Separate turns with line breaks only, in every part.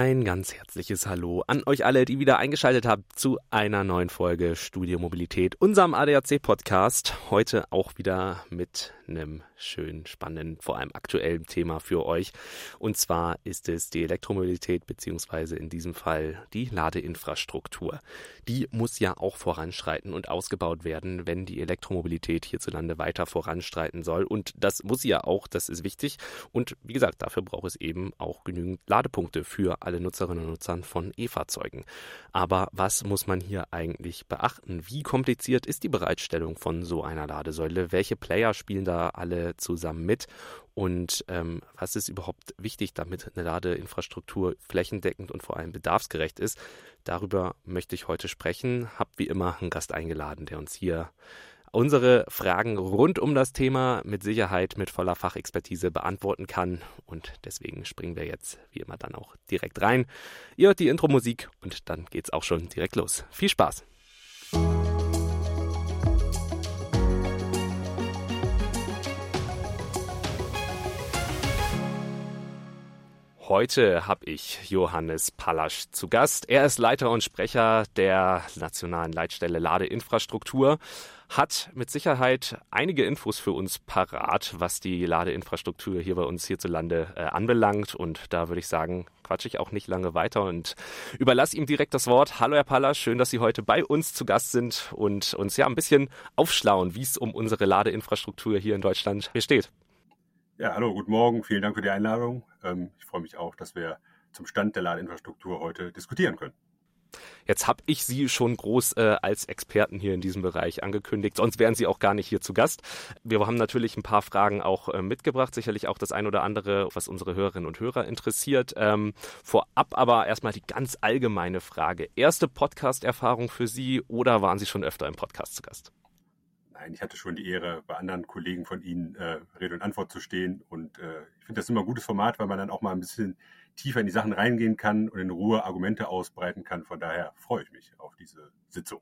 Ein ganz herzliches Hallo an euch alle, die wieder eingeschaltet habt zu einer neuen Folge Studio Mobilität, unserem ADAC Podcast. Heute auch wieder mit einem schönen, spannenden, vor allem aktuellen Thema für euch. Und zwar ist es die Elektromobilität beziehungsweise in diesem Fall die Ladeinfrastruktur. Die muss ja auch voranschreiten und ausgebaut werden, wenn die Elektromobilität hierzulande weiter voranschreiten soll. Und das muss sie ja auch, das ist wichtig. Und wie gesagt, dafür braucht es eben auch genügend Ladepunkte für alle Nutzerinnen und Nutzern von E-Fahrzeugen. Aber was muss man hier eigentlich beachten? Wie kompliziert ist die Bereitstellung von so einer Ladesäule? Welche Player spielen da alle zusammen mit? Und ähm, was ist überhaupt wichtig, damit eine Ladeinfrastruktur flächendeckend und vor allem bedarfsgerecht ist? Darüber möchte ich heute sprechen. Hab wie immer einen Gast eingeladen, der uns hier unsere Fragen rund um das Thema mit Sicherheit mit voller Fachexpertise beantworten kann. Und deswegen springen wir jetzt wie immer dann auch direkt rein. Ihr hört die Intro-Musik und dann geht's auch schon direkt los. Viel Spaß! Heute habe ich Johannes Pallasch zu Gast. Er ist Leiter und Sprecher der Nationalen Leitstelle Ladeinfrastruktur hat mit Sicherheit einige Infos für uns parat, was die Ladeinfrastruktur hier bei uns hierzulande äh, anbelangt. Und da würde ich sagen, quatsche ich auch nicht lange weiter und überlasse ihm direkt das Wort. Hallo Herr Paller, schön, dass Sie heute bei uns zu Gast sind und uns ja ein bisschen aufschlauen, wie es um unsere Ladeinfrastruktur hier in Deutschland besteht.
Ja, hallo, guten Morgen, vielen Dank für die Einladung. Ähm, ich freue mich auch, dass wir zum Stand der Ladeinfrastruktur heute diskutieren können.
Jetzt habe ich Sie schon groß äh, als Experten hier in diesem Bereich angekündigt, sonst wären Sie auch gar nicht hier zu Gast. Wir haben natürlich ein paar Fragen auch äh, mitgebracht, sicherlich auch das ein oder andere, was unsere Hörerinnen und Hörer interessiert. Ähm, vorab aber erstmal die ganz allgemeine Frage. Erste Podcast-Erfahrung für Sie oder waren Sie schon öfter im Podcast zu Gast?
Nein, ich hatte schon die Ehre, bei anderen Kollegen von Ihnen äh, Rede und Antwort zu stehen. Und äh, ich finde das immer ein gutes Format, weil man dann auch mal ein bisschen tiefer in die Sachen reingehen kann und in Ruhe Argumente ausbreiten kann. Von daher freue ich mich auf diese Sitzung.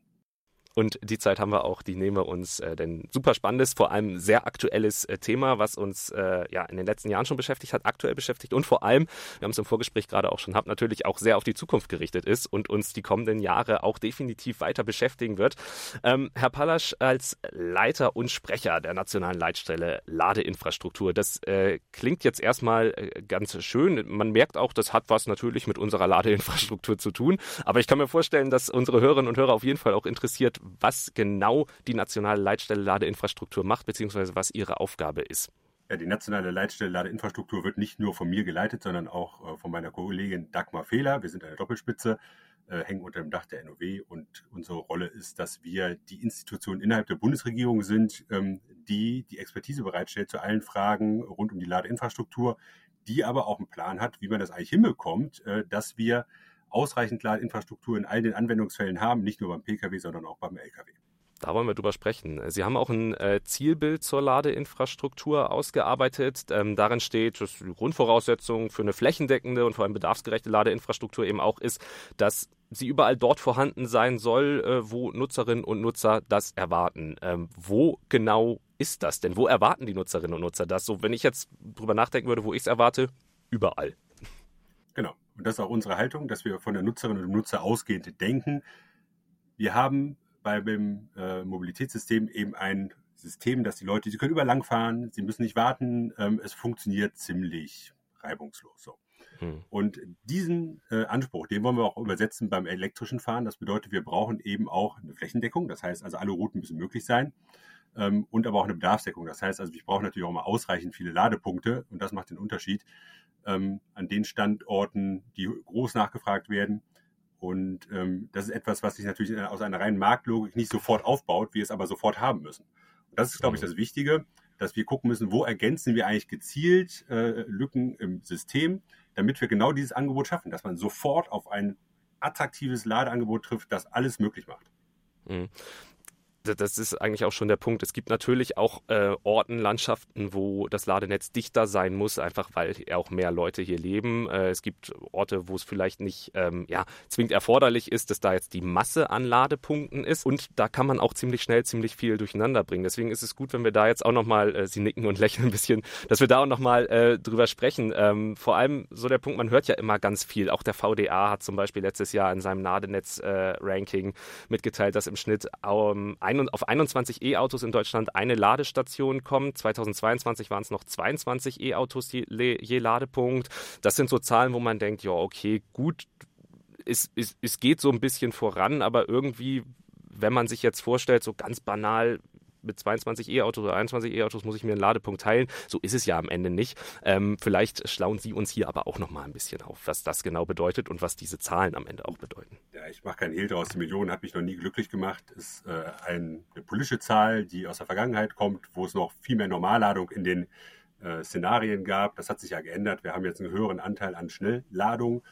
Und die Zeit haben wir auch, die nehmen wir uns, äh, denn super spannendes, vor allem sehr aktuelles äh, Thema, was uns äh, ja in den letzten Jahren schon beschäftigt hat, aktuell beschäftigt und vor allem, wir haben es im Vorgespräch gerade auch schon gehabt, natürlich auch sehr auf die Zukunft gerichtet ist und uns die kommenden Jahre auch definitiv weiter beschäftigen wird. Ähm, Herr Pallasch als Leiter und Sprecher der nationalen Leitstelle Ladeinfrastruktur, das äh, klingt jetzt erstmal äh, ganz schön. Man merkt auch, das hat was natürlich mit unserer Ladeinfrastruktur zu tun. Aber ich kann mir vorstellen, dass unsere Hörerinnen und Hörer auf jeden Fall auch interessiert, was genau die nationale Leitstelle Ladeinfrastruktur macht, beziehungsweise was ihre Aufgabe ist.
Ja, die nationale Leitstelle Ladeinfrastruktur wird nicht nur von mir geleitet, sondern auch äh, von meiner Kollegin Dagmar Fehler. Wir sind eine Doppelspitze, äh, hängen unter dem Dach der NOW und unsere Rolle ist, dass wir die Institution innerhalb der Bundesregierung sind, ähm, die die Expertise bereitstellt zu allen Fragen rund um die Ladeinfrastruktur, die aber auch einen Plan hat, wie man das eigentlich hinbekommt, äh, dass wir ausreichend Ladeinfrastruktur in all den Anwendungsfällen haben, nicht nur beim Pkw, sondern auch beim Lkw.
Da wollen wir drüber sprechen. Sie haben auch ein äh, Zielbild zur Ladeinfrastruktur ausgearbeitet. Ähm, darin steht, dass die Grundvoraussetzung für eine flächendeckende und vor allem bedarfsgerechte Ladeinfrastruktur eben auch ist, dass sie überall dort vorhanden sein soll, äh, wo Nutzerinnen und Nutzer das erwarten. Ähm, wo genau ist das denn? Wo erwarten die Nutzerinnen und Nutzer das? So, wenn ich jetzt drüber nachdenken würde, wo ich es erwarte, überall.
Genau. Und das ist auch unsere Haltung, dass wir von der Nutzerin und dem Nutzer ausgehend denken. Wir haben bei dem äh, Mobilitätssystem eben ein System, dass die Leute, sie können überall lang fahren, sie müssen nicht warten, ähm, es funktioniert ziemlich reibungslos. So. Hm. Und diesen äh, Anspruch, den wollen wir auch übersetzen beim elektrischen Fahren. Das bedeutet, wir brauchen eben auch eine Flächendeckung. Das heißt also, alle Routen müssen möglich sein. Ähm, und aber auch eine Bedarfsdeckung. Das heißt also, ich brauche natürlich auch mal ausreichend viele Ladepunkte und das macht den Unterschied ähm, an den Standorten, die groß nachgefragt werden. Und ähm, das ist etwas, was sich natürlich aus einer reinen Marktlogik nicht sofort aufbaut, wir es aber sofort haben müssen. Und das ist, glaube ich, mhm. das Wichtige, dass wir gucken müssen, wo ergänzen wir eigentlich gezielt äh, Lücken im System, damit wir genau dieses Angebot schaffen, dass man sofort auf ein attraktives Ladeangebot trifft, das alles möglich macht.
Das ist eigentlich auch schon der Punkt. Es gibt natürlich auch äh, Orten, Landschaften, wo das Ladenetz dichter sein muss, einfach weil auch mehr Leute hier leben. Äh, es gibt Orte, wo es vielleicht nicht ähm, ja, zwingend erforderlich ist, dass da jetzt die Masse an Ladepunkten ist. Und da kann man auch ziemlich schnell ziemlich viel durcheinander bringen. Deswegen ist es gut, wenn wir da jetzt auch nochmal, äh, Sie nicken und lächeln ein bisschen, dass wir da auch nochmal äh, drüber sprechen. Ähm, vor allem so der Punkt, man hört ja immer ganz viel. Auch der VDA hat zum Beispiel letztes Jahr in seinem Ladenetz-Ranking äh, mitgeteilt, dass im Schnitt ähm, ein, auf 21 E-Autos in Deutschland eine Ladestation kommt. 2022 waren es noch 22 E-Autos je, je Ladepunkt. Das sind so Zahlen, wo man denkt, ja, okay, gut, es, es, es geht so ein bisschen voran, aber irgendwie, wenn man sich jetzt vorstellt, so ganz banal, mit 22 E-Autos oder 21 E-Autos muss ich mir einen Ladepunkt teilen. So ist es ja am Ende nicht. Ähm, vielleicht schlauen Sie uns hier aber auch noch mal ein bisschen auf, was das genau bedeutet und was diese Zahlen am Ende auch bedeuten.
Ja, ich mache keinen Hehl draus. Die Millionen hat mich noch nie glücklich gemacht. Ist äh, eine politische Zahl, die aus der Vergangenheit kommt, wo es noch viel mehr Normalladung in den äh, Szenarien gab. Das hat sich ja geändert. Wir haben jetzt einen höheren Anteil an Schnellladung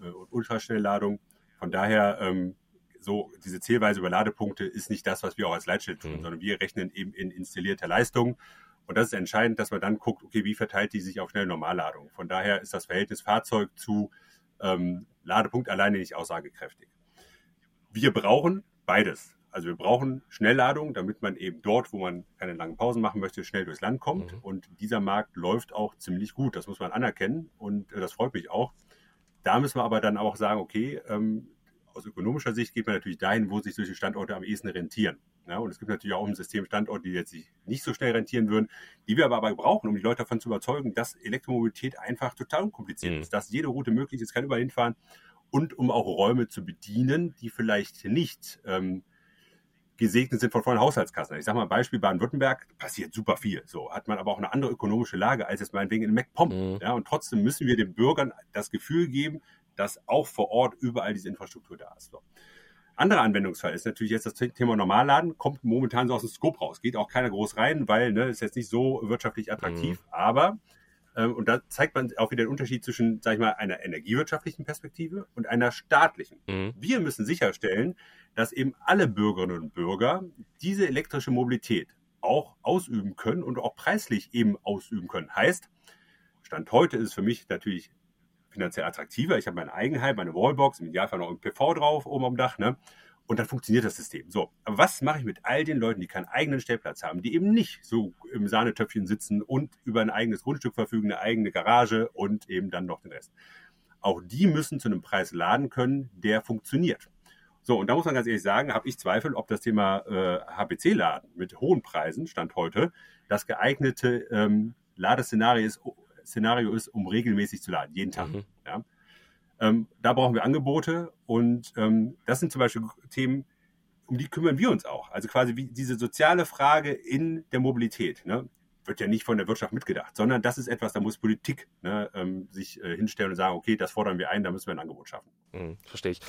äh, und Ultraschnellladung. Von daher ähm, so diese Zählweise über Ladepunkte ist nicht das, was wir auch als Leitschild tun, mhm. sondern wir rechnen eben in installierter Leistung. Und das ist entscheidend, dass man dann guckt, okay, wie verteilt die sich auf schnelle Normalladung. Von daher ist das Verhältnis Fahrzeug zu ähm, Ladepunkt alleine nicht aussagekräftig. Wir brauchen beides. Also wir brauchen Schnellladung, damit man eben dort, wo man keine langen Pausen machen möchte, schnell durchs Land kommt. Mhm. Und dieser Markt läuft auch ziemlich gut. Das muss man anerkennen und äh, das freut mich auch. Da müssen wir aber dann auch sagen, okay, ähm, aus ökonomischer Sicht geht man natürlich dahin, wo sich solche Standorte am ehesten rentieren. Ja, und es gibt natürlich auch im System Standorte, die jetzt sich nicht so schnell rentieren würden, die wir aber, aber brauchen, um die Leute davon zu überzeugen, dass Elektromobilität einfach total unkompliziert mhm. ist, dass jede Route möglich ist, kann überall hinfahren und um auch Räume zu bedienen, die vielleicht nicht ähm, gesegnet sind von vollen Haushaltskassen. Ich sage mal Beispiel Baden-Württemberg, passiert super viel. So hat man aber auch eine andere ökonomische Lage als jetzt meinetwegen in MacPom. Mhm. Ja, und trotzdem müssen wir den Bürgern das Gefühl geben, dass auch vor Ort überall diese Infrastruktur da ist. So. Anderer Anwendungsfall ist natürlich jetzt das Thema Normalladen, kommt momentan so aus dem Scope raus. Geht auch keiner groß rein, weil ne, ist jetzt nicht so wirtschaftlich attraktiv. Mhm. Aber, ähm, und da zeigt man auch wieder den Unterschied zwischen, sag ich mal, einer energiewirtschaftlichen Perspektive und einer staatlichen. Mhm. Wir müssen sicherstellen, dass eben alle Bürgerinnen und Bürger diese elektrische Mobilität auch ausüben können und auch preislich eben ausüben können. Heißt, Stand heute ist es für mich natürlich finanziell attraktiver. Ich habe mein Eigenheim, meine Wallbox, im Idealfall noch ein PV drauf oben am Dach, ne? Und dann funktioniert das System. So, aber was mache ich mit all den Leuten, die keinen eigenen Stellplatz haben, die eben nicht so im Sahnetöpfchen sitzen und über ein eigenes Grundstück verfügen, eine eigene Garage und eben dann noch den Rest? Auch die müssen zu einem Preis laden können, der funktioniert. So, und da muss man ganz ehrlich sagen, habe ich Zweifel, ob das Thema äh, HPC-Laden mit hohen Preisen, Stand heute, das geeignete ähm, Ladeszenario ist, Szenario ist, um regelmäßig zu laden, jeden Tag. Mhm. Ja. Ähm, da brauchen wir Angebote und ähm, das sind zum Beispiel Themen, um die kümmern wir uns auch. Also quasi wie diese soziale Frage in der Mobilität. Ne? wird ja nicht von der Wirtschaft mitgedacht, sondern das ist etwas, da muss Politik ne, ähm, sich äh, hinstellen und sagen, okay, das fordern wir ein, da müssen wir ein Angebot schaffen.
Mhm, verstehe ich.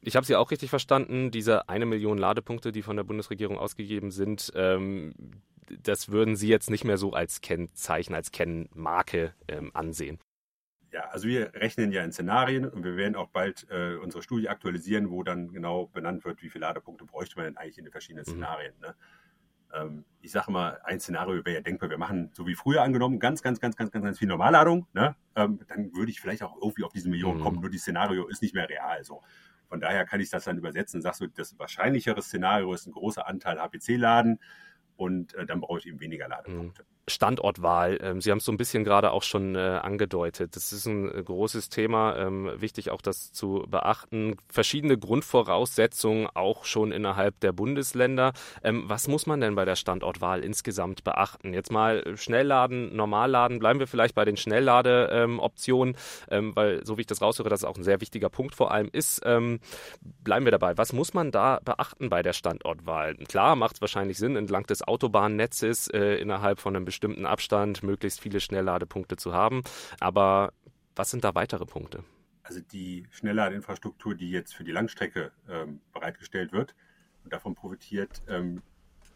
Ich habe Sie auch richtig verstanden, diese eine Million Ladepunkte, die von der Bundesregierung ausgegeben sind, ähm, das würden Sie jetzt nicht mehr so als Kennzeichen, als Kennmarke ähm, ansehen.
Ja, also wir rechnen ja in Szenarien und wir werden auch bald äh, unsere Studie aktualisieren, wo dann genau benannt wird, wie viele Ladepunkte bräuchte man denn eigentlich in den verschiedenen mhm. Szenarien. Ne? Ähm, ich sage mal, ein Szenario wäre ja denkbar, wir machen so wie früher angenommen ganz, ganz, ganz, ganz, ganz, ganz viel Normalladung. Ne? Ähm, dann würde ich vielleicht auch irgendwie auf diese Millionen mhm. kommen, nur die Szenario ist nicht mehr real. So. Von daher kann ich das dann übersetzen und sage so, das wahrscheinlichere Szenario ist ein großer Anteil HPC-Laden und äh, dann brauche ich eben weniger Ladepunkte. Mhm.
Standortwahl. Ähm, Sie haben es so ein bisschen gerade auch schon äh, angedeutet. Das ist ein äh, großes Thema. Ähm, wichtig auch das zu beachten. Verschiedene Grundvoraussetzungen auch schon innerhalb der Bundesländer. Ähm, was muss man denn bei der Standortwahl insgesamt beachten? Jetzt mal Schnellladen, Normalladen. Bleiben wir vielleicht bei den Schnellladeoptionen, weil so wie ich das raushöre, das auch ein sehr wichtiger Punkt vor allem ist. bleiben wir dabei. Was muss man da beachten bei der Standortwahl? Klar, macht es wahrscheinlich Sinn, entlang des Autobahnnetzes äh, innerhalb von einem bestimmten Abstand möglichst viele Schnellladepunkte zu haben. Aber was sind da weitere Punkte?
Also die Schnellladeinfrastruktur, die jetzt für die Langstrecke ähm, bereitgestellt wird und davon profitiert, ähm,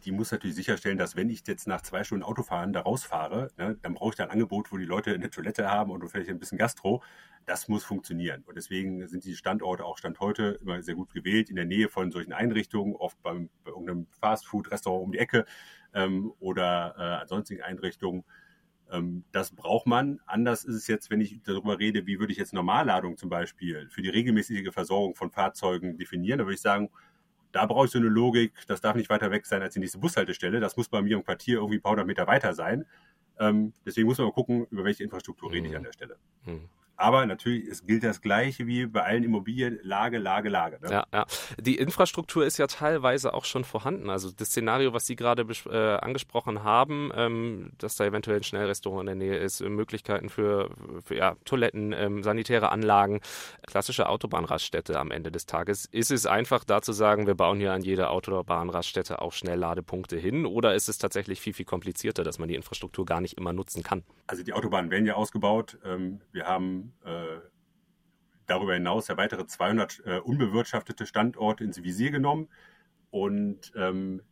die muss natürlich sicherstellen, dass wenn ich jetzt nach zwei Stunden Autofahren da rausfahre, ne, dann brauche ich da ein Angebot, wo die Leute eine Toilette haben und vielleicht ein bisschen Gastro. Das muss funktionieren. Und deswegen sind die Standorte auch Stand heute immer sehr gut gewählt, in der Nähe von solchen Einrichtungen, oft beim, bei irgendeinem Fastfood-Restaurant um die Ecke ähm, oder äh, sonstigen Einrichtungen. Ähm, das braucht man. Anders ist es jetzt, wenn ich darüber rede, wie würde ich jetzt Normalladung zum Beispiel für die regelmäßige Versorgung von Fahrzeugen definieren. Da würde ich sagen, da brauche ich so eine Logik, das darf nicht weiter weg sein als die nächste Bushaltestelle. Das muss bei mir im Quartier irgendwie ein paar hundert Meter weiter sein. Ähm, deswegen muss man mal gucken, über welche Infrastruktur rede ich an mhm. der Stelle. Mhm. Aber natürlich, es gilt das Gleiche wie bei allen Immobilien, Lage, Lage, Lage.
Ne? Ja, ja. Die Infrastruktur ist ja teilweise auch schon vorhanden. Also das Szenario, was Sie gerade äh, angesprochen haben, ähm, dass da eventuell ein Schnellrestaurant in der Nähe ist, Möglichkeiten für, für ja, Toiletten, ähm, sanitäre Anlagen, klassische Autobahnraststätte am Ende des Tages. Ist es einfach da zu sagen, wir bauen hier an jeder Autobahnraststätte auch Schnellladepunkte hin oder ist es tatsächlich viel, viel komplizierter, dass man die Infrastruktur gar nicht immer nutzen kann?
Also die Autobahnen werden ja ausgebaut. Ähm, wir haben äh, darüber hinaus ja weitere 200 äh, unbewirtschaftete Standorte ins Visier genommen. Und ähm,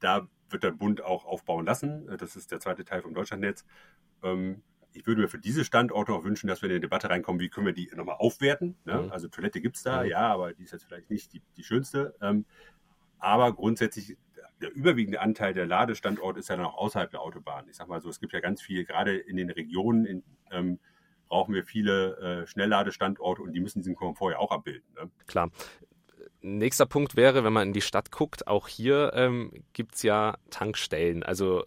da wird der Bund auch aufbauen lassen. Äh, das ist der zweite Teil vom Deutschlandnetz. Ähm, ich würde mir für diese Standorte auch wünschen, dass wir in eine Debatte reinkommen, wie können wir die nochmal aufwerten. Ne? Mhm. Also Toilette gibt es da, mhm. ja, aber die ist jetzt vielleicht nicht die, die schönste. Ähm, aber grundsätzlich, der überwiegende Anteil der Ladestandorte ist ja dann auch außerhalb der Autobahn. Ich sag mal so, es gibt ja ganz viel, gerade in den Regionen, in, ähm, brauchen wir viele äh, Schnellladestandorte und die müssen diesen Komfort ja auch abbilden. Ne?
Klar. Nächster Punkt wäre, wenn man in die Stadt guckt, auch hier ähm, gibt es ja Tankstellen. Also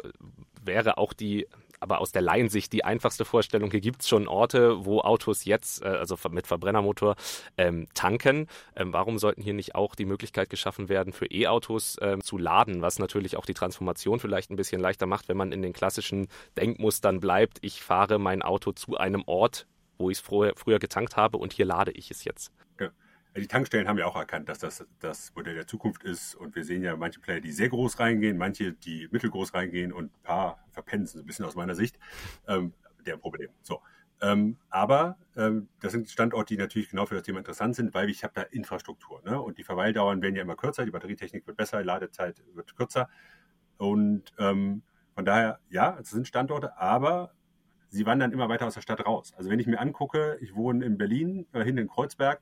wäre auch die aber aus der Laiensicht die einfachste Vorstellung. Hier gibt es schon Orte, wo Autos jetzt, äh, also mit Verbrennermotor, ähm, tanken. Ähm, warum sollten hier nicht auch die Möglichkeit geschaffen werden, für E-Autos ähm, zu laden, was natürlich auch die Transformation vielleicht ein bisschen leichter macht, wenn man in den klassischen Denkmustern bleibt. Ich fahre mein Auto zu einem Ort, wo ich es früher, früher getankt habe und hier lade ich es jetzt.
Die Tankstellen haben ja auch erkannt, dass das das Modell der Zukunft ist. Und wir sehen ja manche Player, die sehr groß reingehen, manche, die mittelgroß reingehen und ein paar verpennen so ein bisschen aus meiner Sicht. Ähm, der Problem. So. Ähm, aber ähm, das sind Standorte, die natürlich genau für das Thema interessant sind, weil ich habe da Infrastruktur. Ne? Und die Verweildauern werden ja immer kürzer, die Batterietechnik wird besser, Ladezeit wird kürzer. Und ähm, von daher, ja, es sind Standorte, aber sie wandern immer weiter aus der Stadt raus. Also wenn ich mir angucke, ich wohne in Berlin, äh, hinten in Kreuzberg,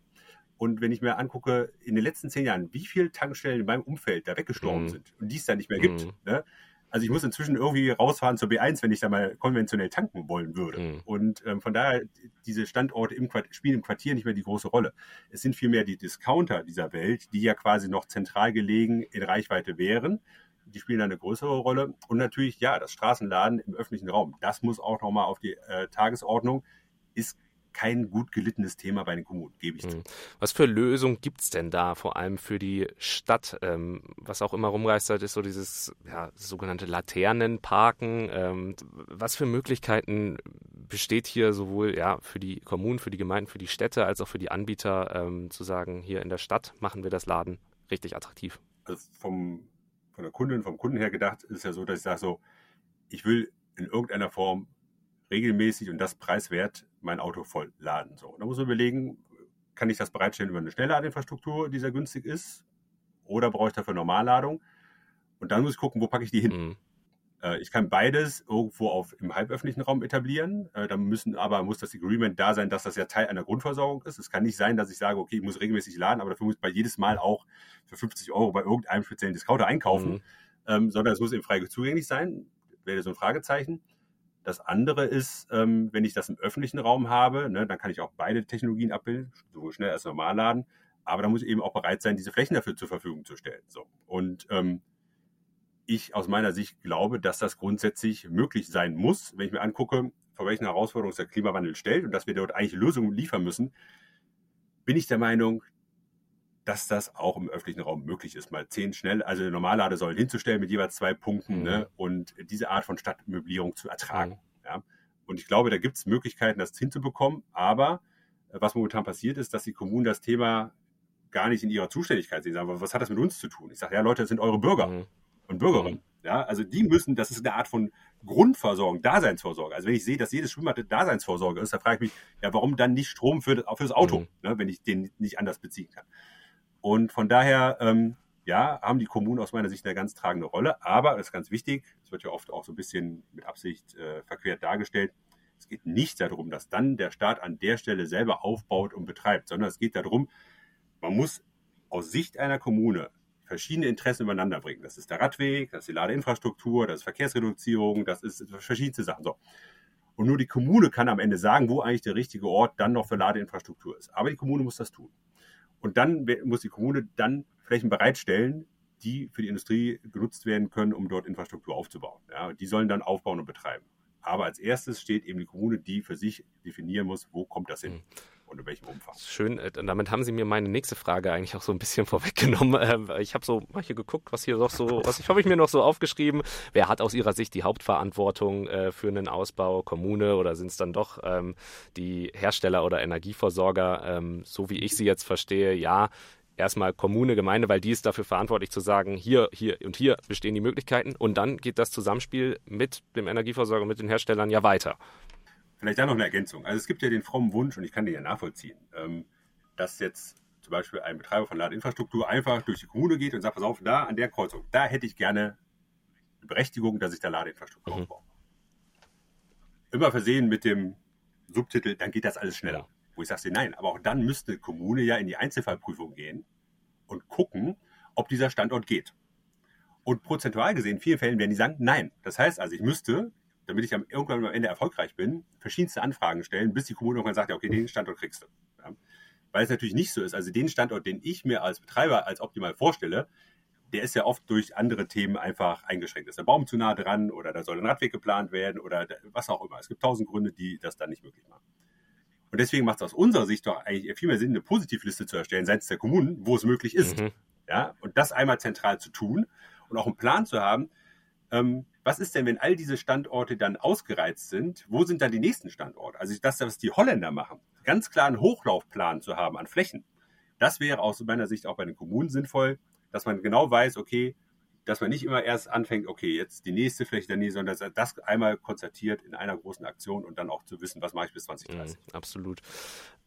und wenn ich mir angucke, in den letzten zehn Jahren, wie viele Tankstellen in meinem Umfeld da weggestorben mhm. sind und die es da nicht mehr gibt. Mhm. Ne? Also ich muss inzwischen irgendwie rausfahren zur B1, wenn ich da mal konventionell tanken wollen würde. Mhm. Und ähm, von daher, diese Standorte im Quartier, spielen im Quartier nicht mehr die große Rolle. Es sind vielmehr die Discounter dieser Welt, die ja quasi noch zentral gelegen in Reichweite wären. Die spielen eine größere Rolle. Und natürlich, ja, das Straßenladen im öffentlichen Raum, das muss auch nochmal auf die äh, Tagesordnung. Ist kein gut gelittenes Thema bei den Kommunen, gebe ich zu. Hm.
Was für Lösungen gibt es denn da, vor allem für die Stadt? Ähm, was auch immer rumgeistert, ist so dieses ja, sogenannte Laternenparken. Ähm, was für Möglichkeiten besteht hier sowohl ja, für die Kommunen, für die Gemeinden, für die Städte, als auch für die Anbieter, ähm, zu sagen, hier in der Stadt machen wir das Laden richtig attraktiv?
Also vom, von der Kundin, vom Kunden her gedacht, ist es ja so, dass ich sage so, ich will in irgendeiner Form regelmäßig und das preiswert mein Auto voll laden. So, da muss man überlegen, kann ich das bereitstellen über eine Schnellladeinfrastruktur, die sehr günstig ist, oder brauche ich dafür Normalladung? Und dann muss ich gucken, wo packe ich die hin. Mhm. Äh, ich kann beides irgendwo auf, im halböffentlichen Raum etablieren. Äh, dann müssen aber muss das Agreement da sein, dass das ja Teil einer Grundversorgung ist. Es kann nicht sein, dass ich sage, okay, ich muss regelmäßig laden, aber dafür muss ich bei jedes Mal auch für 50 Euro bei irgendeinem speziellen Discounter einkaufen, mhm. ähm, sondern es muss eben frei zugänglich sein. Wäre so ein Fragezeichen. Das andere ist, ähm, wenn ich das im öffentlichen Raum habe, ne, dann kann ich auch beide Technologien abbilden, sowohl schnell als normal laden. Aber da muss ich eben auch bereit sein, diese Flächen dafür zur Verfügung zu stellen. So. Und ähm, ich aus meiner Sicht glaube, dass das grundsätzlich möglich sein muss, wenn ich mir angucke, vor welchen Herausforderungen der Klimawandel stellt und dass wir dort eigentlich Lösungen liefern müssen, bin ich der Meinung, dass das auch im öffentlichen Raum möglich ist, mal zehn schnell, also eine Normalladesäulen hinzustellen mit jeweils zwei Punkten mhm. ne, und diese Art von Stadtmöblierung zu ertragen. Mhm. Ja. Und ich glaube, da gibt es Möglichkeiten, das hinzubekommen, aber äh, was momentan passiert ist, dass die Kommunen das Thema gar nicht in ihrer Zuständigkeit sehen. Sagen, was hat das mit uns zu tun? Ich sage, ja Leute, das sind eure Bürger mhm. und Bürgerinnen. Mhm. Ja, also die müssen, das ist eine Art von Grundversorgung, Daseinsvorsorge. Also wenn ich sehe, dass jedes Schwimmbad Daseinsvorsorge ist, da frage ich mich, ja, warum dann nicht Strom für das, fürs Auto, mhm. ne, wenn ich den nicht anders beziehen kann. Und von daher, ähm, ja, haben die Kommunen aus meiner Sicht eine ganz tragende Rolle. Aber, das ist ganz wichtig, es wird ja oft auch so ein bisschen mit Absicht äh, verquert dargestellt, Es geht nicht darum, dass dann der Staat an der Stelle selber aufbaut und betreibt, sondern es geht darum, man muss aus Sicht einer Kommune verschiedene Interessen übereinander bringen. Das ist der Radweg, das ist die Ladeinfrastruktur, das ist Verkehrsreduzierung, das ist verschiedenste Sachen. So. Und nur die Kommune kann am Ende sagen, wo eigentlich der richtige Ort dann noch für Ladeinfrastruktur ist. Aber die Kommune muss das tun. Und dann muss die Kommune dann Flächen bereitstellen, die für die Industrie genutzt werden können, um dort Infrastruktur aufzubauen. Ja, die sollen dann aufbauen und betreiben. Aber als erstes steht eben die Kommune, die für sich definieren muss, wo kommt das hin. Mhm und in welchem Umfang.
Schön, äh, damit haben Sie mir meine nächste Frage eigentlich auch so ein bisschen vorweggenommen. Ähm, ich habe so mal hier geguckt, was hier noch so, was habe ich mir noch so aufgeschrieben? Wer hat aus Ihrer Sicht die Hauptverantwortung äh, für einen Ausbau? Kommune oder sind es dann doch ähm, die Hersteller oder Energieversorger? Ähm, so wie ich sie jetzt verstehe, ja, erstmal Kommune, Gemeinde, weil die ist dafür verantwortlich zu sagen, hier, hier und hier bestehen die Möglichkeiten und dann geht das Zusammenspiel mit dem Energieversorger, mit den Herstellern ja weiter.
Vielleicht da noch eine Ergänzung. Also es gibt ja den frommen Wunsch, und ich kann den ja nachvollziehen, ähm, dass jetzt zum Beispiel ein Betreiber von Ladeinfrastruktur einfach durch die Kommune geht und sagt, pass auf, da an der Kreuzung, da hätte ich gerne eine Berechtigung, dass ich da Ladeinfrastruktur mhm. aufbaue. Immer versehen mit dem Subtitel, dann geht das alles schneller. Wo ich sage, nein, aber auch dann müsste eine Kommune ja in die Einzelfallprüfung gehen und gucken, ob dieser Standort geht. Und prozentual gesehen, in vielen Fällen werden die sagen, nein. Das heißt also, ich müsste damit ich am, irgendwann am Ende erfolgreich bin, verschiedenste Anfragen stellen, bis die Kommune irgendwann sagt, ja, okay, den Standort kriegst du. Ja. Weil es natürlich nicht so ist. Also den Standort, den ich mir als Betreiber als optimal vorstelle, der ist ja oft durch andere Themen einfach eingeschränkt. Ist der Baum zu nah dran oder da soll ein Radweg geplant werden oder was auch immer. Es gibt tausend Gründe, die das dann nicht möglich machen. Und deswegen macht es aus unserer Sicht doch eigentlich viel mehr Sinn, eine Positivliste zu erstellen seitens der Kommunen, wo es möglich ist. Mhm. Ja, und das einmal zentral zu tun und auch einen Plan zu haben, ähm, was ist denn, wenn all diese Standorte dann ausgereizt sind? Wo sind dann die nächsten Standorte? Also das, was die Holländer machen, ganz klar einen Hochlaufplan zu haben an Flächen, das wäre aus meiner Sicht auch bei den Kommunen sinnvoll, dass man genau weiß, okay, dass man nicht immer erst anfängt, okay, jetzt die nächste Fläche der Nähe, sondern dass das einmal konzertiert in einer großen Aktion und dann auch zu wissen, was mache ich bis 2030.
Mm, absolut.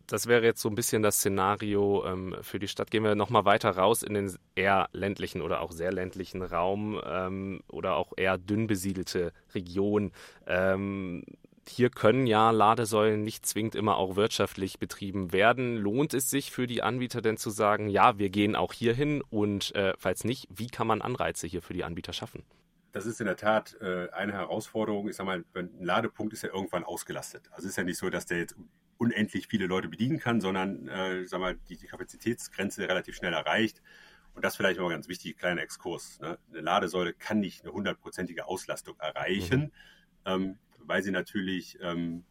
Das wäre jetzt so ein bisschen das Szenario ähm, für die Stadt. Gehen wir nochmal weiter raus in den eher ländlichen oder auch sehr ländlichen Raum ähm, oder auch eher dünn besiedelte Region. Ähm, hier können ja Ladesäulen nicht zwingend immer auch wirtschaftlich betrieben werden. Lohnt es sich für die Anbieter denn zu sagen, ja, wir gehen auch hier hin und äh, falls nicht, wie kann man Anreize hier für die Anbieter schaffen?
Das ist in der Tat äh, eine Herausforderung. Ich sag mal, ein Ladepunkt ist ja irgendwann ausgelastet. Also es ist ja nicht so, dass der jetzt unendlich viele Leute bedienen kann, sondern äh, sag mal, die, die Kapazitätsgrenze relativ schnell erreicht. Und das vielleicht ein ganz wichtig, kleiner Exkurs. Ne? Eine Ladesäule kann nicht eine hundertprozentige Auslastung erreichen. Mhm. Ähm, weil sie natürlich, ähm,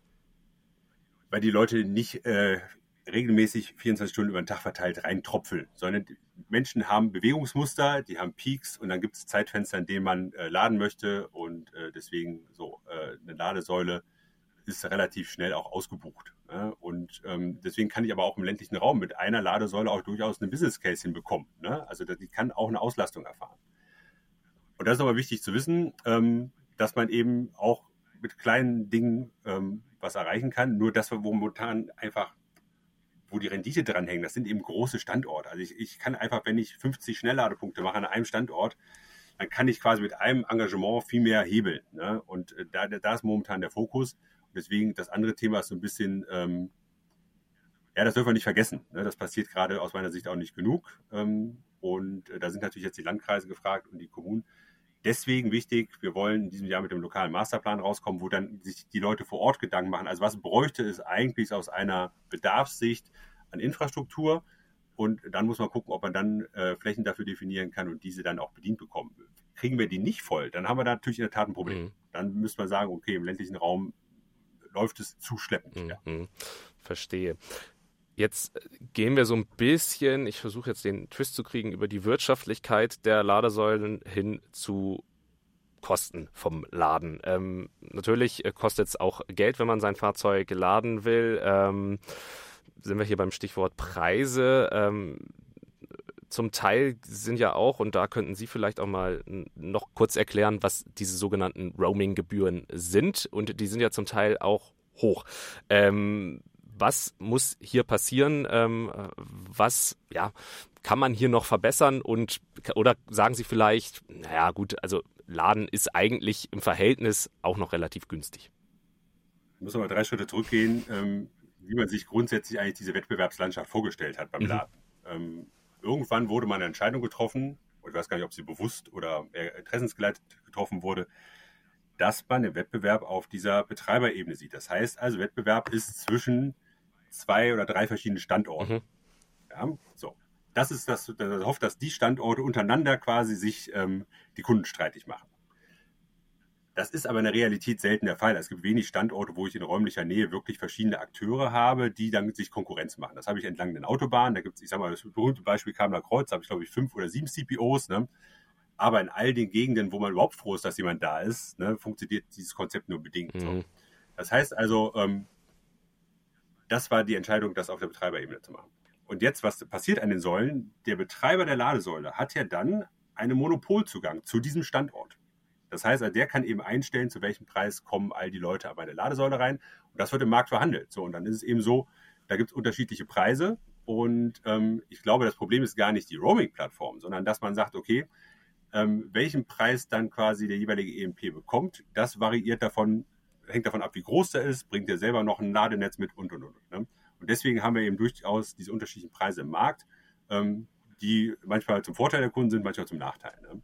weil die Leute nicht äh, regelmäßig 24 Stunden über den Tag verteilt reintropfeln, sondern Menschen haben Bewegungsmuster, die haben Peaks und dann gibt es Zeitfenster, in denen man äh, laden möchte und äh, deswegen so äh, eine Ladesäule ist relativ schnell auch ausgebucht. Ne? Und ähm, deswegen kann ich aber auch im ländlichen Raum mit einer Ladesäule auch durchaus einen Business Case hinbekommen. Ne? Also die kann auch eine Auslastung erfahren. Und das ist aber wichtig zu wissen, ähm, dass man eben auch mit kleinen Dingen ähm, was erreichen kann. Nur das, wo momentan einfach, wo die Rendite dranhängen, das sind eben große Standorte. Also ich, ich kann einfach, wenn ich 50 Schnellladepunkte mache an einem Standort, dann kann ich quasi mit einem Engagement viel mehr hebeln. Ne? Und äh, da, da ist momentan der Fokus. Und deswegen das andere Thema ist so ein bisschen, ähm, ja, das dürfen wir nicht vergessen. Ne? Das passiert gerade aus meiner Sicht auch nicht genug. Ähm, und äh, da sind natürlich jetzt die Landkreise gefragt und die Kommunen. Deswegen wichtig, wir wollen in diesem Jahr mit dem lokalen Masterplan rauskommen, wo dann sich die Leute vor Ort Gedanken machen. Also was bräuchte es eigentlich aus einer Bedarfssicht an Infrastruktur? Und dann muss man gucken, ob man dann äh, Flächen dafür definieren kann und diese dann auch bedient bekommen. Kriegen wir die nicht voll, dann haben wir da natürlich in der Tat ein Problem. Mhm. Dann müsste man sagen, okay, im ländlichen Raum läuft es zu schleppend. Mhm. Ja.
Verstehe. Jetzt gehen wir so ein bisschen, ich versuche jetzt den Twist zu kriegen, über die Wirtschaftlichkeit der Ladesäulen hin zu Kosten vom Laden. Ähm, natürlich äh, kostet es auch Geld, wenn man sein Fahrzeug laden will. Ähm, sind wir hier beim Stichwort Preise. Ähm, zum Teil sind ja auch, und da könnten Sie vielleicht auch mal noch kurz erklären, was diese sogenannten Roaming-Gebühren sind. Und die sind ja zum Teil auch hoch. Ähm, was muss hier passieren? Ähm, was, ja, kann man hier noch verbessern? Und, oder sagen Sie vielleicht, naja, gut, also Laden ist eigentlich im Verhältnis auch noch relativ günstig.
muss aber drei Schritte zurückgehen, ähm, wie man sich grundsätzlich eigentlich diese Wettbewerbslandschaft vorgestellt hat beim mhm. Laden. Ähm, irgendwann wurde mal eine Entscheidung getroffen, ich weiß gar nicht, ob sie bewusst oder interessensgeleitet getroffen wurde, dass man den Wettbewerb auf dieser Betreiberebene sieht. Das heißt also, Wettbewerb ist zwischen zwei oder drei verschiedenen Standorten. Mhm. Ja, so. Das ist das, das hofft, dass die Standorte untereinander quasi sich ähm, die Kunden streitig machen. Das ist aber in der Realität selten der Fall. Es gibt wenig Standorte, wo ich in räumlicher Nähe wirklich verschiedene Akteure habe, die dann sich Konkurrenz machen. Das habe ich entlang den Autobahnen. Da gibt es, ich sage mal, das berühmte Beispiel Kamener Kreuz, da habe ich glaube ich fünf oder sieben CPOs. Ne? Aber in all den Gegenden, wo man überhaupt froh ist, dass jemand da ist, ne, funktioniert dieses Konzept nur bedingt. Mhm. So. Das heißt also, ähm, das war die Entscheidung, das auf der Betreiberebene zu machen. Und jetzt, was passiert an den Säulen? Der Betreiber der Ladesäule hat ja dann einen Monopolzugang zu diesem Standort. Das heißt, der kann eben einstellen, zu welchem Preis kommen all die Leute an meine Ladesäule rein. Und das wird im Markt verhandelt. So, und dann ist es eben so, da gibt es unterschiedliche Preise. Und ähm, ich glaube, das Problem ist gar nicht die Roaming-Plattform, sondern dass man sagt, okay, ähm, welchen Preis dann quasi der jeweilige EMP bekommt, das variiert davon, hängt davon ab, wie groß der ist, bringt er selber noch ein Ladenetz mit und und und. Ne? Und deswegen haben wir eben durchaus diese unterschiedlichen Preise im Markt, ähm, die manchmal zum Vorteil der Kunden sind, manchmal zum Nachteil. Ne?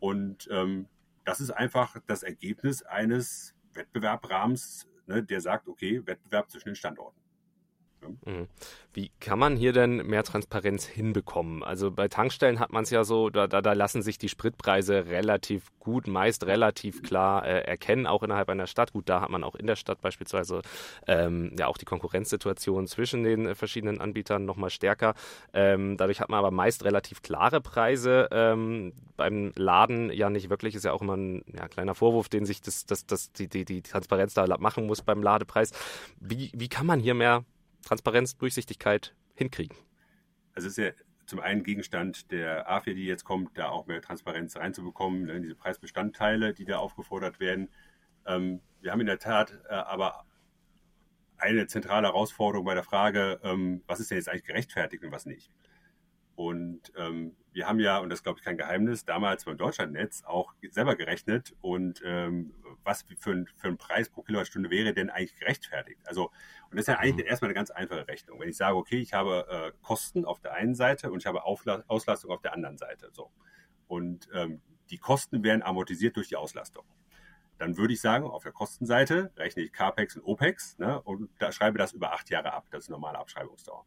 Und ähm, das ist einfach das Ergebnis eines Wettbewerbrahmens, ne, der sagt, okay, Wettbewerb zwischen den Standorten.
Mhm. Wie kann man hier denn mehr Transparenz hinbekommen? Also bei Tankstellen hat man es ja so, da, da, da, lassen sich die Spritpreise relativ gut, meist relativ klar äh, erkennen, auch innerhalb einer Stadt. Gut, da hat man auch in der Stadt beispielsweise ähm, ja auch die Konkurrenzsituation zwischen den äh, verschiedenen Anbietern nochmal stärker. Ähm, dadurch hat man aber meist relativ klare Preise. Ähm, beim Laden ja nicht wirklich, ist ja auch immer ein ja, kleiner Vorwurf, den sich das, das, das, die, die, die Transparenz da machen muss beim Ladepreis. Wie, wie kann man hier mehr Transparenz, Durchsichtigkeit hinkriegen?
Also es ist ja zum einen Gegenstand der AFIA, die jetzt kommt, da auch mehr Transparenz reinzubekommen, ne, diese Preisbestandteile, die da aufgefordert werden. Ähm, wir haben in der Tat äh, aber eine zentrale Herausforderung bei der Frage, ähm, was ist denn jetzt eigentlich gerechtfertigt und was nicht. Und ähm, wir haben ja, und das glaube ich kein Geheimnis, damals beim Deutschlandnetz auch selber gerechnet und ähm, was für ein, für ein Preis pro Kilowattstunde wäre denn eigentlich gerechtfertigt. Also, und das ist ja eigentlich mhm. erstmal eine ganz einfache Rechnung. Wenn ich sage, okay, ich habe äh, Kosten auf der einen Seite und ich habe Aufla Auslastung auf der anderen Seite. So. Und ähm, die Kosten werden amortisiert durch die Auslastung. Dann würde ich sagen, auf der Kostenseite rechne ich CAPEX und OPEX ne, und da schreibe das über acht Jahre ab. Das ist normale Abschreibungsdauer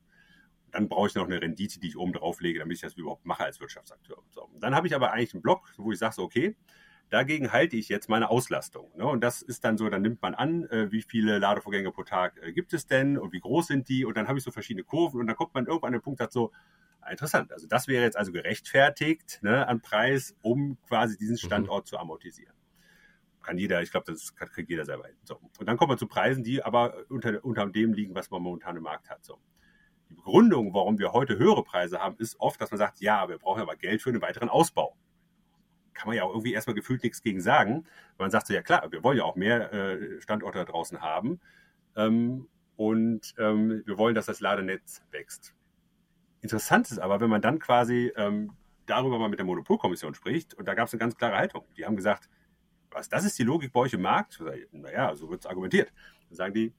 dann brauche ich noch eine Rendite, die ich oben drauf lege, damit ich das überhaupt mache als Wirtschaftsakteur. So. Dann habe ich aber eigentlich einen Block, wo ich sage, so, okay, dagegen halte ich jetzt meine Auslastung. Ne? Und das ist dann so, dann nimmt man an, äh, wie viele Ladevorgänge pro Tag äh, gibt es denn und wie groß sind die und dann habe ich so verschiedene Kurven und dann kommt man irgendwann an den Punkt, sagt so, ah, interessant, also das wäre jetzt also gerechtfertigt ne, an Preis, um quasi diesen mhm. Standort mhm. zu amortisieren kann jeder, ich glaube, das kriegt jeder selber hin. So. Und dann kommt man zu Preisen, die aber unter, unter dem liegen, was man momentan im Markt hat. So. Die Begründung, warum wir heute höhere Preise haben, ist oft, dass man sagt, ja, wir brauchen aber Geld für einen weiteren Ausbau. Kann man ja auch irgendwie erstmal gefühlt nichts gegen sagen. Man sagt so, ja klar, wir wollen ja auch mehr äh, Standorte da draußen haben. Ähm, und ähm, wir wollen, dass das Ladenetz wächst. Interessant ist aber, wenn man dann quasi ähm, darüber mal mit der Monopolkommission spricht, und da gab es eine ganz klare Haltung. Die haben gesagt, was, das ist die Logik bei euch im Markt? Naja, so wird es argumentiert. Dann sagen die,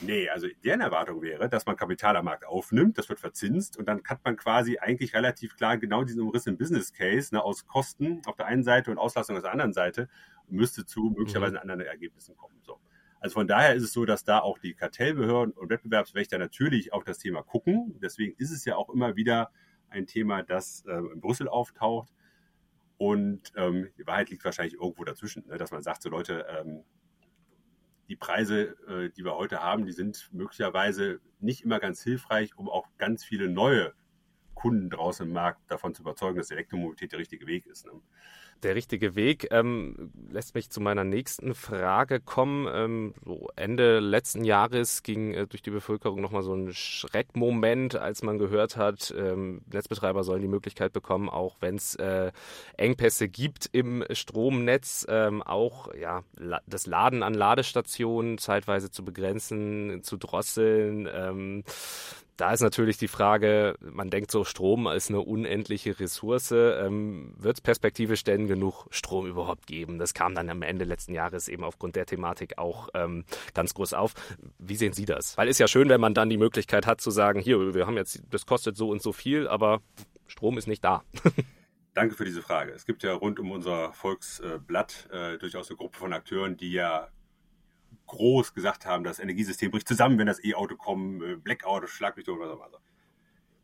Nee, also deren Erwartung wäre, dass man Kapital am Markt aufnimmt, das wird verzinst und dann hat man quasi eigentlich relativ klar genau diesen umrissenen Business Case ne, aus Kosten auf der einen Seite und Auslastung auf der anderen Seite müsste zu möglicherweise mhm. anderen Ergebnissen kommen. So. Also von daher ist es so, dass da auch die Kartellbehörden und Wettbewerbswächter natürlich auf das Thema gucken. Deswegen ist es ja auch immer wieder ein Thema, das äh, in Brüssel auftaucht. Und ähm, die Wahrheit liegt wahrscheinlich irgendwo dazwischen, ne? dass man sagt, so Leute, ähm, die Preise, äh, die wir heute haben, die sind möglicherweise nicht immer ganz hilfreich, um auch ganz viele neue Kunden draußen im Markt davon zu überzeugen, dass Elektromobilität der richtige Weg ist. Ne?
Der richtige Weg ähm, lässt mich zu meiner nächsten Frage kommen. Ähm, so Ende letzten Jahres ging äh, durch die Bevölkerung nochmal so ein Schreckmoment, als man gehört hat, ähm, Netzbetreiber sollen die Möglichkeit bekommen, auch wenn es äh, Engpässe gibt im Stromnetz, ähm, auch ja, la das Laden an Ladestationen zeitweise zu begrenzen, zu drosseln. Da ist natürlich die Frage, man denkt so, Strom ist eine unendliche Ressource. Ähm, Wird es perspektivisch denn genug Strom überhaupt geben? Das kam dann am Ende letzten Jahres eben aufgrund der Thematik auch ähm, ganz groß auf. Wie sehen Sie das? Weil ist ja schön, wenn man dann die Möglichkeit hat zu sagen, hier, wir haben jetzt, das kostet so und so viel, aber Strom ist nicht da.
Danke für diese Frage. Es gibt ja rund um unser Volksblatt äh, durchaus eine Gruppe von Akteuren, die ja groß gesagt haben, das Energiesystem bricht zusammen, wenn das E-Auto kommt, äh, Blackout, Schlaglichtung oder so weiter.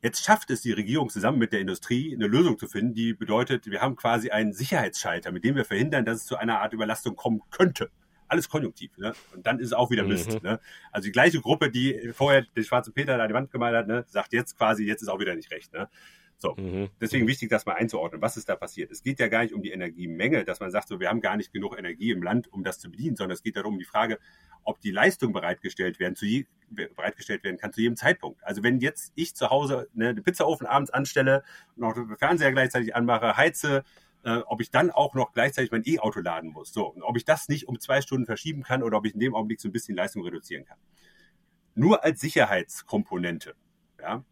Jetzt schafft es die Regierung zusammen mit der Industrie, eine Lösung zu finden, die bedeutet, wir haben quasi einen Sicherheitsschalter, mit dem wir verhindern, dass es zu einer Art Überlastung kommen könnte. Alles konjunktiv. Ne? Und dann ist es auch wieder Mist. Mhm. Ne? Also die gleiche Gruppe, die vorher den schwarzen Peter da an die Wand gemalt hat, ne, sagt jetzt quasi, jetzt ist auch wieder nicht recht. Ne? So, mhm. deswegen wichtig, das mal einzuordnen. Was ist da passiert? Es geht ja gar nicht um die Energiemenge, dass man sagt, so, wir haben gar nicht genug Energie im Land, um das zu bedienen, sondern es geht darum, die Frage, ob die Leistung bereitgestellt werden, zu je, bereitgestellt werden kann zu jedem Zeitpunkt. Also wenn jetzt ich zu Hause ne, eine Pizzaofen abends anstelle, noch den Fernseher gleichzeitig anmache, heize, äh, ob ich dann auch noch gleichzeitig mein E-Auto laden muss. So, und ob ich das nicht um zwei Stunden verschieben kann oder ob ich in dem Augenblick so ein bisschen Leistung reduzieren kann. Nur als Sicherheitskomponente. Ja,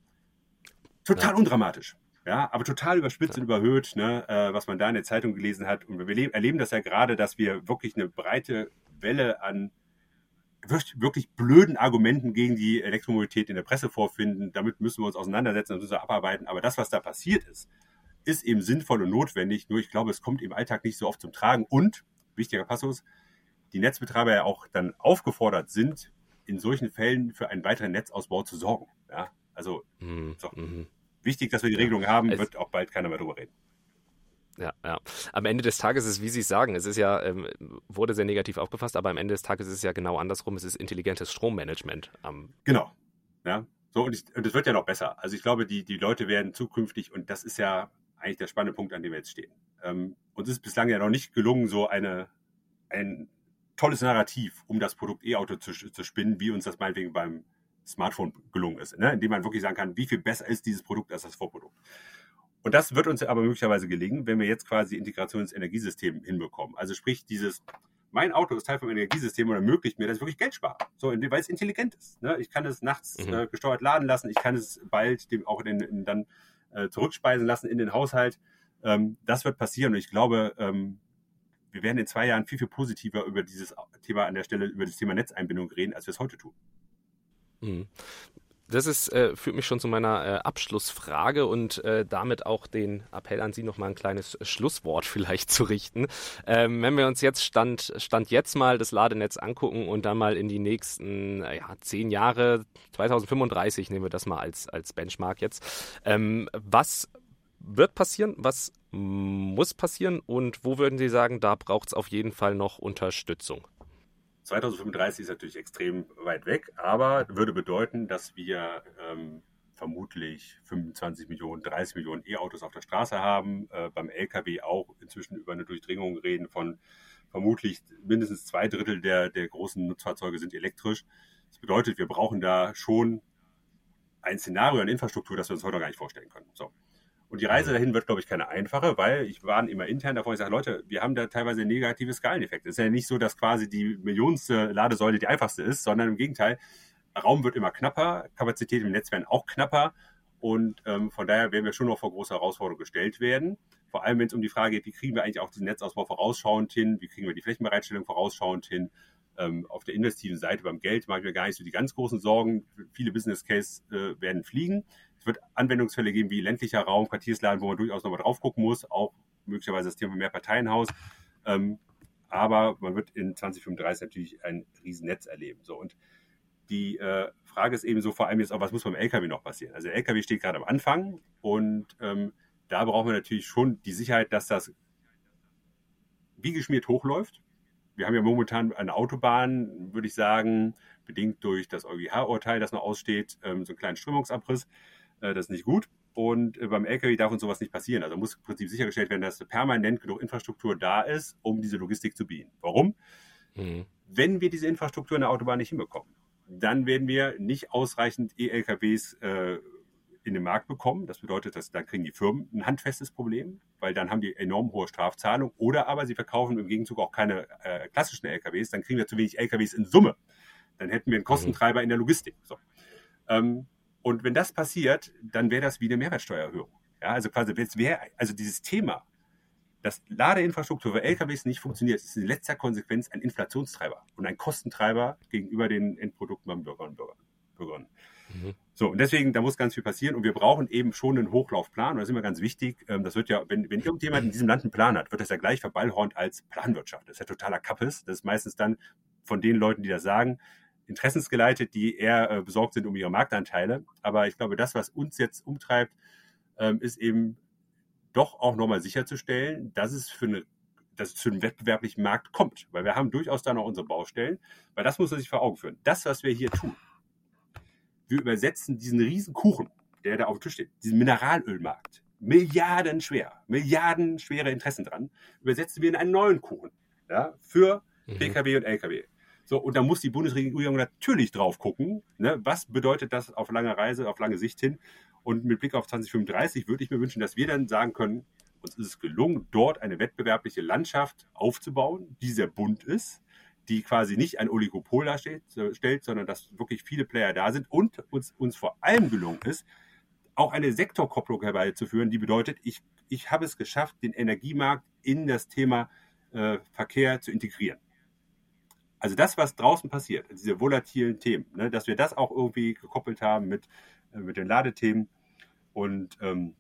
total ja. undramatisch. Ja, aber total überspitzt und überhöht, ne, äh, was man da in der Zeitung gelesen hat. Und wir erleben das ja gerade, dass wir wirklich eine breite Welle an wirklich blöden Argumenten gegen die Elektromobilität in der Presse vorfinden. Damit müssen wir uns auseinandersetzen, das müssen wir abarbeiten. Aber das, was da passiert ist, ist eben sinnvoll und notwendig. Nur ich glaube, es kommt im Alltag nicht so oft zum Tragen. Und, wichtiger Passus, die Netzbetreiber ja auch dann aufgefordert sind, in solchen Fällen für einen weiteren Netzausbau zu sorgen. Ja, also, mhm. so. Mhm wichtig, dass wir die Regelung haben, es wird auch bald keiner mehr drüber reden.
Ja, ja. Am Ende des Tages ist, wie Sie sagen, es ist ja, ähm, wurde sehr negativ aufgefasst, aber am Ende des Tages ist es ja genau andersrum. Es ist intelligentes Strommanagement. Ähm,
genau. Ja. So, und es wird ja noch besser. Also ich glaube, die, die Leute werden zukünftig, und das ist ja eigentlich der spannende Punkt, an dem wir jetzt stehen. Ähm, uns ist bislang ja noch nicht gelungen, so eine, ein tolles Narrativ um das Produkt E-Auto zu, zu spinnen, wie uns das meinetwegen beim Smartphone gelungen ist, ne? indem man wirklich sagen kann, wie viel besser ist dieses Produkt als das Vorprodukt. Und das wird uns aber möglicherweise gelingen, wenn wir jetzt quasi Integration ins Energiesystem hinbekommen. Also sprich, dieses, mein Auto ist Teil vom Energiesystem und ermöglicht mir, dass ich wirklich Geld spare. So, weil es intelligent ist. Ne? Ich kann es nachts mhm. äh, gesteuert laden lassen, ich kann es bald dem auch in, in, dann äh, zurückspeisen lassen in den Haushalt. Ähm, das wird passieren und ich glaube, ähm, wir werden in zwei Jahren viel, viel positiver über dieses Thema an der Stelle, über das Thema Netzeinbindung reden, als wir es heute tun.
Mhm. Das ist, äh, führt mich schon zu meiner äh, Abschlussfrage und äh, damit auch den Appell an Sie noch mal ein kleines Schlusswort vielleicht zu richten. Ähm, wenn wir uns jetzt Stand, Stand jetzt mal das Ladenetz angucken und dann mal in die nächsten äh, ja, zehn Jahre, 2035 nehmen wir das mal als, als Benchmark jetzt. Ähm, was wird passieren? Was muss passieren? Und wo würden Sie sagen, da braucht es auf jeden Fall noch Unterstützung?
2035 ist natürlich extrem weit weg, aber würde bedeuten, dass wir ähm, vermutlich 25 Millionen, 30 Millionen E-Autos auf der Straße haben, äh, beim Lkw auch inzwischen über eine Durchdringung reden von vermutlich mindestens zwei Drittel der, der großen Nutzfahrzeuge sind elektrisch. Das bedeutet, wir brauchen da schon ein Szenario an Infrastruktur, das wir uns heute noch gar nicht vorstellen können. So. Und die Reise mhm. dahin wird, glaube ich, keine einfache, weil ich war immer intern davor, ich sage, Leute, wir haben da teilweise negative Skaleneffekte. Es ist ja nicht so, dass quasi die millionste Ladesäule die einfachste ist, sondern im Gegenteil, Raum wird immer knapper, Kapazität im Netz werden auch knapper und ähm, von daher werden wir schon noch vor große Herausforderungen gestellt werden. Vor allem, wenn es um die Frage geht, wie kriegen wir eigentlich auch diesen Netzausbau vorausschauend hin, wie kriegen wir die Flächenbereitstellung vorausschauend hin. Ähm, auf der investiven Seite beim Geld mache ich mir gar nicht so die ganz großen Sorgen. Viele Business Case äh, werden fliegen. Es wird Anwendungsfälle geben wie ländlicher Raum, Quartiersladen, wo man durchaus nochmal drauf gucken muss, auch möglicherweise das Thema Mehrparteienhaus. Ähm, aber man wird in 2035 natürlich ein Riesennetz erleben. So und die äh, Frage ist eben so vor allem jetzt auch, was muss beim LKW noch passieren? Also der LKW steht gerade am Anfang und ähm, da brauchen wir natürlich schon die Sicherheit, dass das wie geschmiert hochläuft. Wir haben ja momentan eine Autobahn, würde ich sagen, bedingt durch das EuGH-Urteil, das noch aussteht, ähm, so einen kleinen Strömungsabriss. Äh, das ist nicht gut. Und äh, beim LKW darf uns sowas nicht passieren. Also muss im Prinzip sichergestellt werden, dass permanent genug Infrastruktur da ist, um diese Logistik zu bieten. Warum? Mhm. Wenn wir diese Infrastruktur in der Autobahn nicht hinbekommen, dann werden wir nicht ausreichend E-LKWs äh, in den Markt bekommen. Das bedeutet, dass dann kriegen die Firmen ein handfestes Problem, weil dann haben die enorm hohe Strafzahlung. Oder aber sie verkaufen im Gegenzug auch keine äh, klassischen LKWs. Dann kriegen wir zu wenig LKWs in Summe. Dann hätten wir einen Kostentreiber mhm. in der Logistik. So. Ähm, Und wenn das passiert, dann wäre das wie eine Mehrwertsteuererhöhung. Ja, also quasi, wäre, also dieses Thema, dass Ladeinfrastruktur für LKWs nicht funktioniert, ist in letzter Konsequenz ein Inflationstreiber und ein Kostentreiber gegenüber den Endprodukten beim Bürger und Bürger, Bürgern. Mhm. So, und deswegen, da muss ganz viel passieren und wir brauchen eben schon einen Hochlaufplan und das ist immer ganz wichtig. Ähm, das wird ja, wenn, wenn irgendjemand in diesem Land einen Plan hat, wird das ja gleich verballhornt als Planwirtschaft. Das ist ja totaler Kappes. Das ist meistens dann von den Leuten, die das sagen, interessensgeleitet, die eher äh, besorgt sind um ihre Marktanteile. Aber ich glaube, das, was uns jetzt umtreibt, ähm, ist eben doch auch nochmal sicherzustellen, dass es für eine dass es zu einem wettbewerblichen Markt kommt. Weil wir haben durchaus da noch unsere Baustellen. Weil das muss man sich vor Augen führen. Das, was wir hier tun, wir übersetzen diesen riesen Kuchen, der da auf dem Tisch steht, diesen Mineralölmarkt, Milliarden schwer, Milliarden schwere Interessen dran, übersetzen wir in einen neuen Kuchen ja, für mhm. Pkw und Lkw. So, und da muss die Bundesregierung natürlich drauf gucken, ne, was bedeutet das auf lange Reise, auf lange Sicht hin. Und mit Blick auf 2035 würde ich mir wünschen, dass wir dann sagen können, uns ist es gelungen, dort eine wettbewerbliche Landschaft aufzubauen, die sehr bunt ist, die quasi nicht ein Oligopol darstellt, stellt, sondern dass wirklich viele Player da sind und uns, uns vor allem gelungen ist, auch eine Sektorkopplung herbeizuführen, die bedeutet, ich, ich habe es geschafft, den Energiemarkt in das Thema äh, Verkehr zu integrieren. Also das, was draußen passiert, diese volatilen Themen, ne, dass wir das auch irgendwie gekoppelt haben mit, äh, mit den Ladethemen und ähm,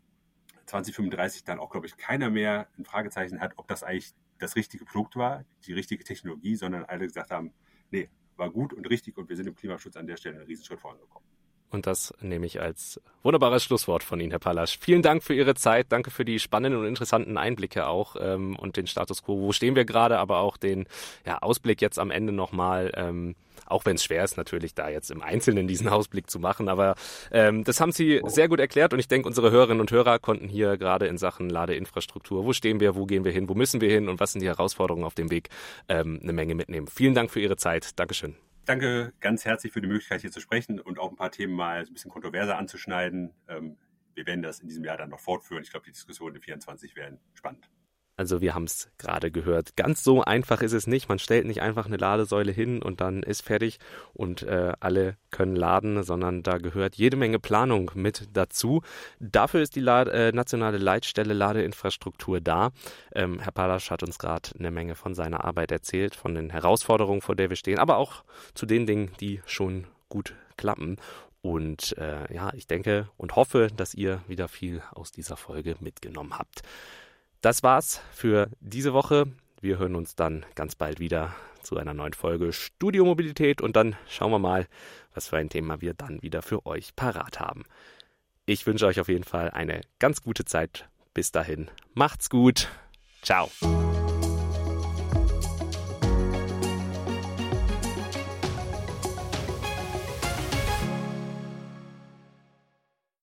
2035 dann auch, glaube ich, keiner mehr ein Fragezeichen hat, ob das eigentlich das richtige Produkt war, die richtige Technologie, sondern alle gesagt haben, nee, war gut und richtig und wir sind im Klimaschutz an der Stelle einen Riesenschritt vorangekommen.
Und das nehme ich als wunderbares Schlusswort von Ihnen, Herr Pallasch. Vielen Dank für Ihre Zeit. Danke für die spannenden und interessanten Einblicke auch ähm, und den Status quo. Wo stehen wir gerade, aber auch den ja, Ausblick jetzt am Ende nochmal. Ähm, auch wenn es schwer ist, natürlich da jetzt im Einzelnen diesen Ausblick zu machen. Aber ähm, das haben Sie sehr gut erklärt und ich denke, unsere Hörerinnen und Hörer konnten hier gerade in Sachen Ladeinfrastruktur, wo stehen wir, wo gehen wir hin, wo müssen wir hin und was sind die Herausforderungen auf dem Weg, ähm, eine Menge mitnehmen. Vielen Dank für Ihre Zeit. Dankeschön
danke ganz herzlich für die Möglichkeit, hier zu sprechen und auch ein paar Themen mal ein bisschen kontroverser anzuschneiden. Ähm, wir werden das in diesem Jahr dann noch fortführen. Ich glaube, die Diskussionen in 24 werden spannend.
Also wir haben es gerade gehört. Ganz so einfach ist es nicht. Man stellt nicht einfach eine Ladesäule hin und dann ist fertig und äh, alle können laden, sondern da gehört jede Menge Planung mit dazu. Dafür ist die Lade, äh, nationale Leitstelle Ladeinfrastruktur da. Ähm, Herr Palasch hat uns gerade eine Menge von seiner Arbeit erzählt, von den Herausforderungen, vor der wir stehen, aber auch zu den Dingen, die schon gut klappen. Und äh, ja, ich denke und hoffe, dass ihr wieder viel aus dieser Folge mitgenommen habt. Das war's für diese Woche. Wir hören uns dann ganz bald wieder zu einer neuen Folge Studio Mobilität und dann schauen wir mal, was für ein Thema wir dann wieder für euch parat haben. Ich wünsche euch auf jeden Fall eine ganz gute Zeit. Bis dahin, macht's gut. Ciao.